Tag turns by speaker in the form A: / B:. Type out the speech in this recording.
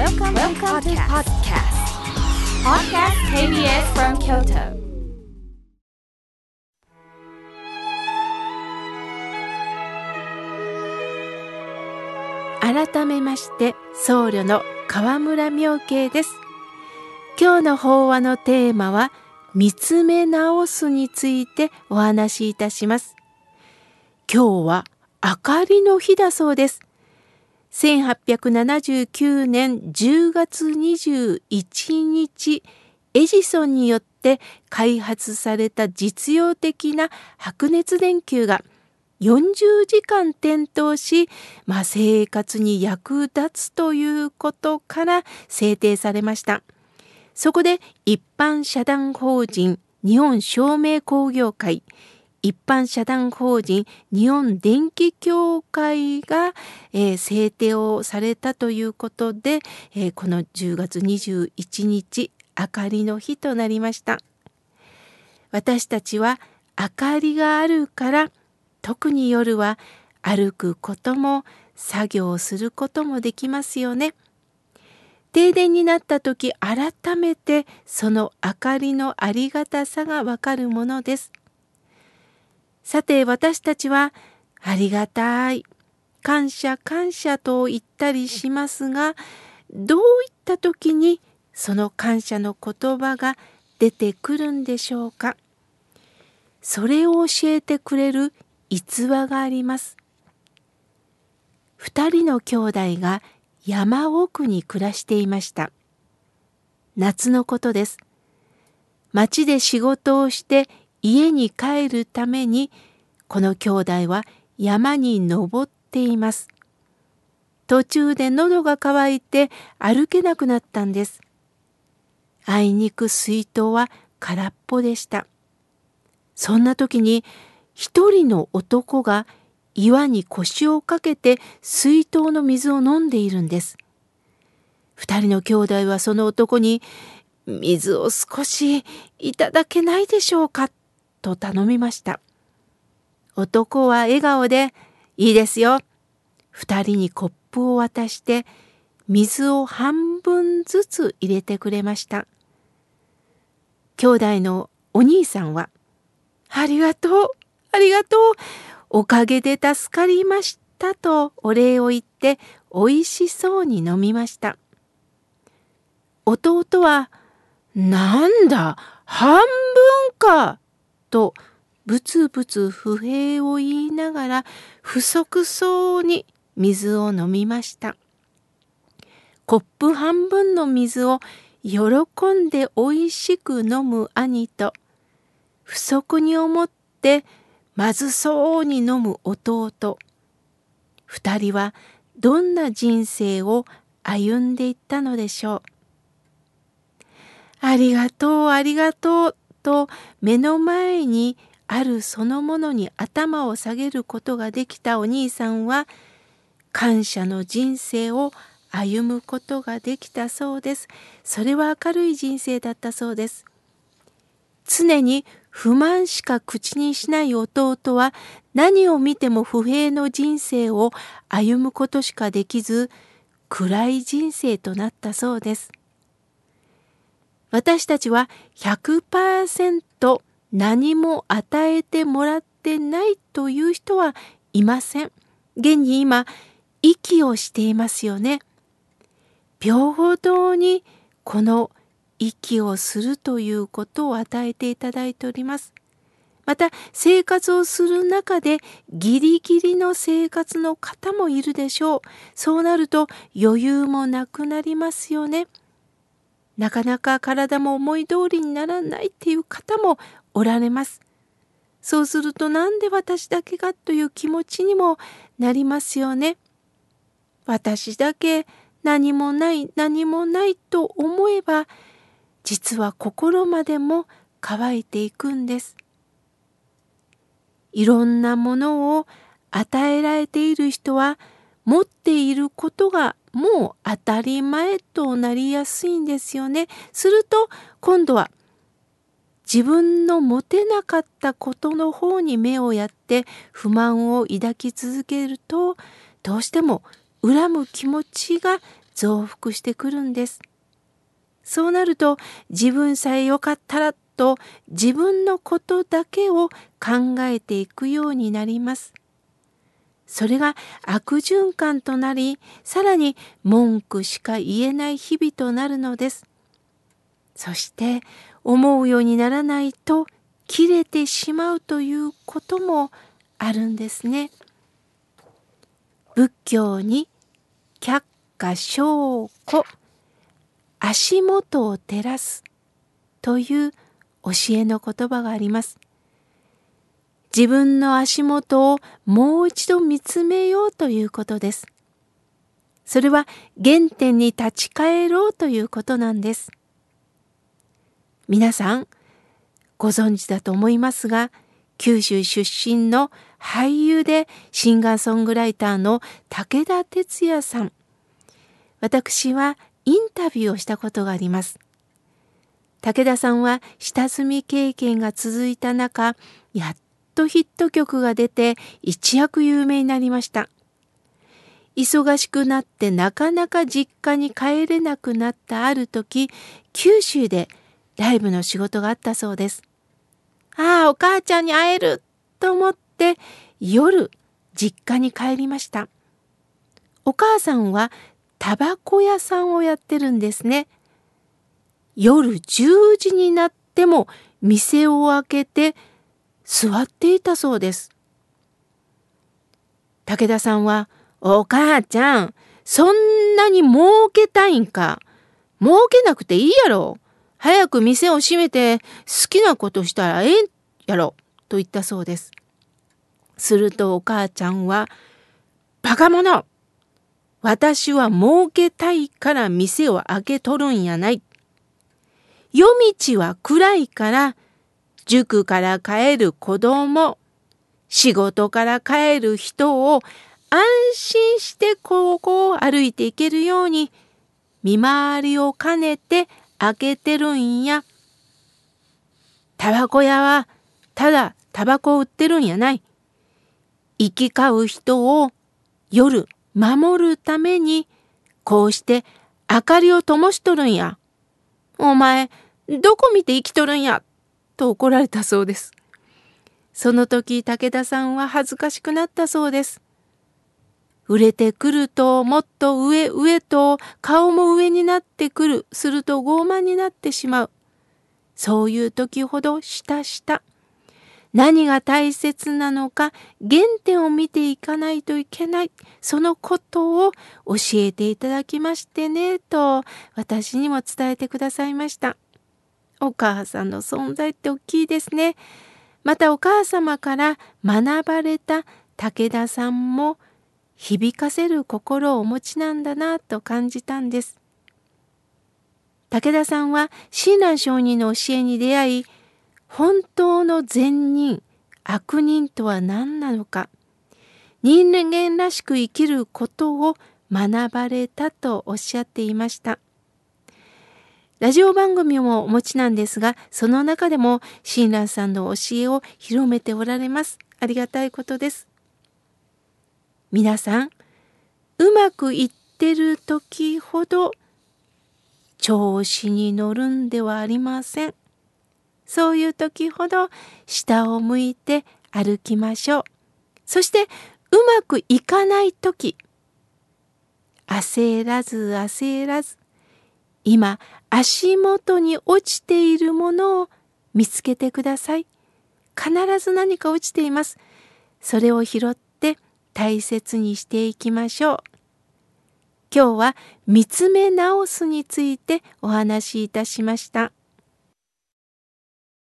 A: Welcome, Welcome to podcast. Podcast KBS from Kyoto.
B: 改めまして僧侶の河村明慶です今日の法話のテーマは見つめ直すについてお話しいたします今日は明かりの日だそうです1879年10月21日エジソンによって開発された実用的な白熱電球が40時間点灯し、まあ、生活に役立つということから制定されました。そこで一般社団法人日本照明工業会一般社団法人日本電気協会が、えー、制定をされたということで、えー、この10月21日明かりの日となりました私たちは明かりがあるから特に夜は歩くことも作業することもできますよね。停電になった時改めてその明かりのありがたさがわかるものです。さて私たちはありがたい感謝感謝と言ったりしますがどういった時にその感謝の言葉が出てくるんでしょうか？それを教えてくれる逸話があります。二人の兄弟が山奥に暮らしていました。夏のことです。町で仕事をして家に帰るためにこの兄弟は山に登っています。途中で喉が渇いて歩けなくなったんです。あいにく水筒は空っぽでした。そんな時に一人の男が岩に腰をかけて水筒の水を飲んでいるんです。二人の兄弟はその男に「水を少しいただけないでしょうか」と頼みました。男は笑顔で「いいですよ」二人にコップを渡して水を半分ずつ入れてくれました。兄弟のお兄さんは「ありがとうありがとう。おかげで助かりましたとお礼を言って美味しそうに飲みました。弟は、なんだ、半分かとぶつぶつ不平を言いながら不足そうに水を飲みました。コップ半分の水を喜んでおいしく飲む兄と不足に思ってまずそうに飲む弟。二人はどんな人生を歩んでいったのでしょう。ありがとうありがとう。と目の前にあるそのものに頭を下げることができたお兄さんは感謝の人生を歩むことができたそうです。それは明るい人生だったそうです。常に不満しか口にしない弟は何を見ても不平の人生を歩むことしかできず暗い人生となったそうです。私たちは100%何も与えてもらってないという人はいません。現に今息をしていますよね。平等にこの息をするということを与えていただいております。また生活をする中でギリギリの生活の方もいるでしょう。そうなると余裕もなくなりますよね。なかなか体も思い通りにならないっていう方もおられます。そうするとなんで私だけがという気持ちにもなりますよね。私だけ何もない何もないと思えば実は心までも乾いていくんです。いろんなものを与えられている人は持っていることがもう当たり前となりやすいんですよね。すると今度は自分の持てなかったことの方に目をやって不満を抱き続けるとどうしても恨む気持ちが増幅してくるんです。そうなると自分さえよかったらと自分のことだけを考えていくようになります。それが悪循環となり、さらに文句しか言えない日々となるのです。そして思うようにならないと切れてしまうということもあるんですね。仏教に却下証拠足元を照らすという教えの言葉があります。自分の足元をもう一度見つめようということです。それは原点に立ち返ろうということなんです。皆さんご存知だと思いますが、九州出身の俳優でシンガーソングライターの武田鉄矢さん。私はインタビューをしたことがあります。武田さんは下積み経験が続いた中、やっとヒット曲が出て一躍有名になりました。忙しくなってなかなか実家に帰れなくなったある時、九州でライブの仕事があったそうです。ああ、お母ちゃんに会えると思って夜実家に帰りました。お母さんはタバコ屋さんをやってるんですね。夜10時になっても店を開けて座っていたそうです。武田さんは、お母ちゃん、そんなに儲けたいんか？儲けなくていいやろ？早く店を閉めて好きなことしたらええんやろ？と言ったそうです。するとお母ちゃんは、バカ者私は儲けたいから店を開けとるんやない。夜道は暗いから塾から帰る子供、仕事から帰る人を安心してここを歩いていけるように見回りを兼ねて開けてるんや。タバコ屋はただタバコを売ってるんやない。行き交う人を夜守るためにこうして明かりを灯しとるんや。お前、どこ見て生きとるんやと怒られたそうです。その時武田さんは恥ずかしくなったそうです。売れてくるともっと上上と顔も上になってくる。すると傲慢になってしまう。そういう時ほど下下。何が大切なのか原点を見ていかないといけない。そのことを教えていただきましてね、と私にも伝えてくださいました。お母さんの存在って大きいですね。またお母様から学ばれた武田さんも響かせる心をお持ちなんだなと感じたんです。武田さんは親鸞上人の教えに出会い、本当の善人、悪人とは何なのか、人間らしく生きることを学ばれたとおっしゃっていました。ラジオ番組もお持ちなんですが、その中でも親鸞さんの教えを広めておられます。ありがたいことです。皆さん、うまくいってる時ほど調子に乗るんではありません。そういう時ほど下を向いて歩きましょう。そしてうまくいかない時、焦らず焦らず、今足元に落ちているものを見つけてください。必ず何か落ちています。それを拾って大切にしていきましょう。今日は見つめ直すについてお話しいたしました。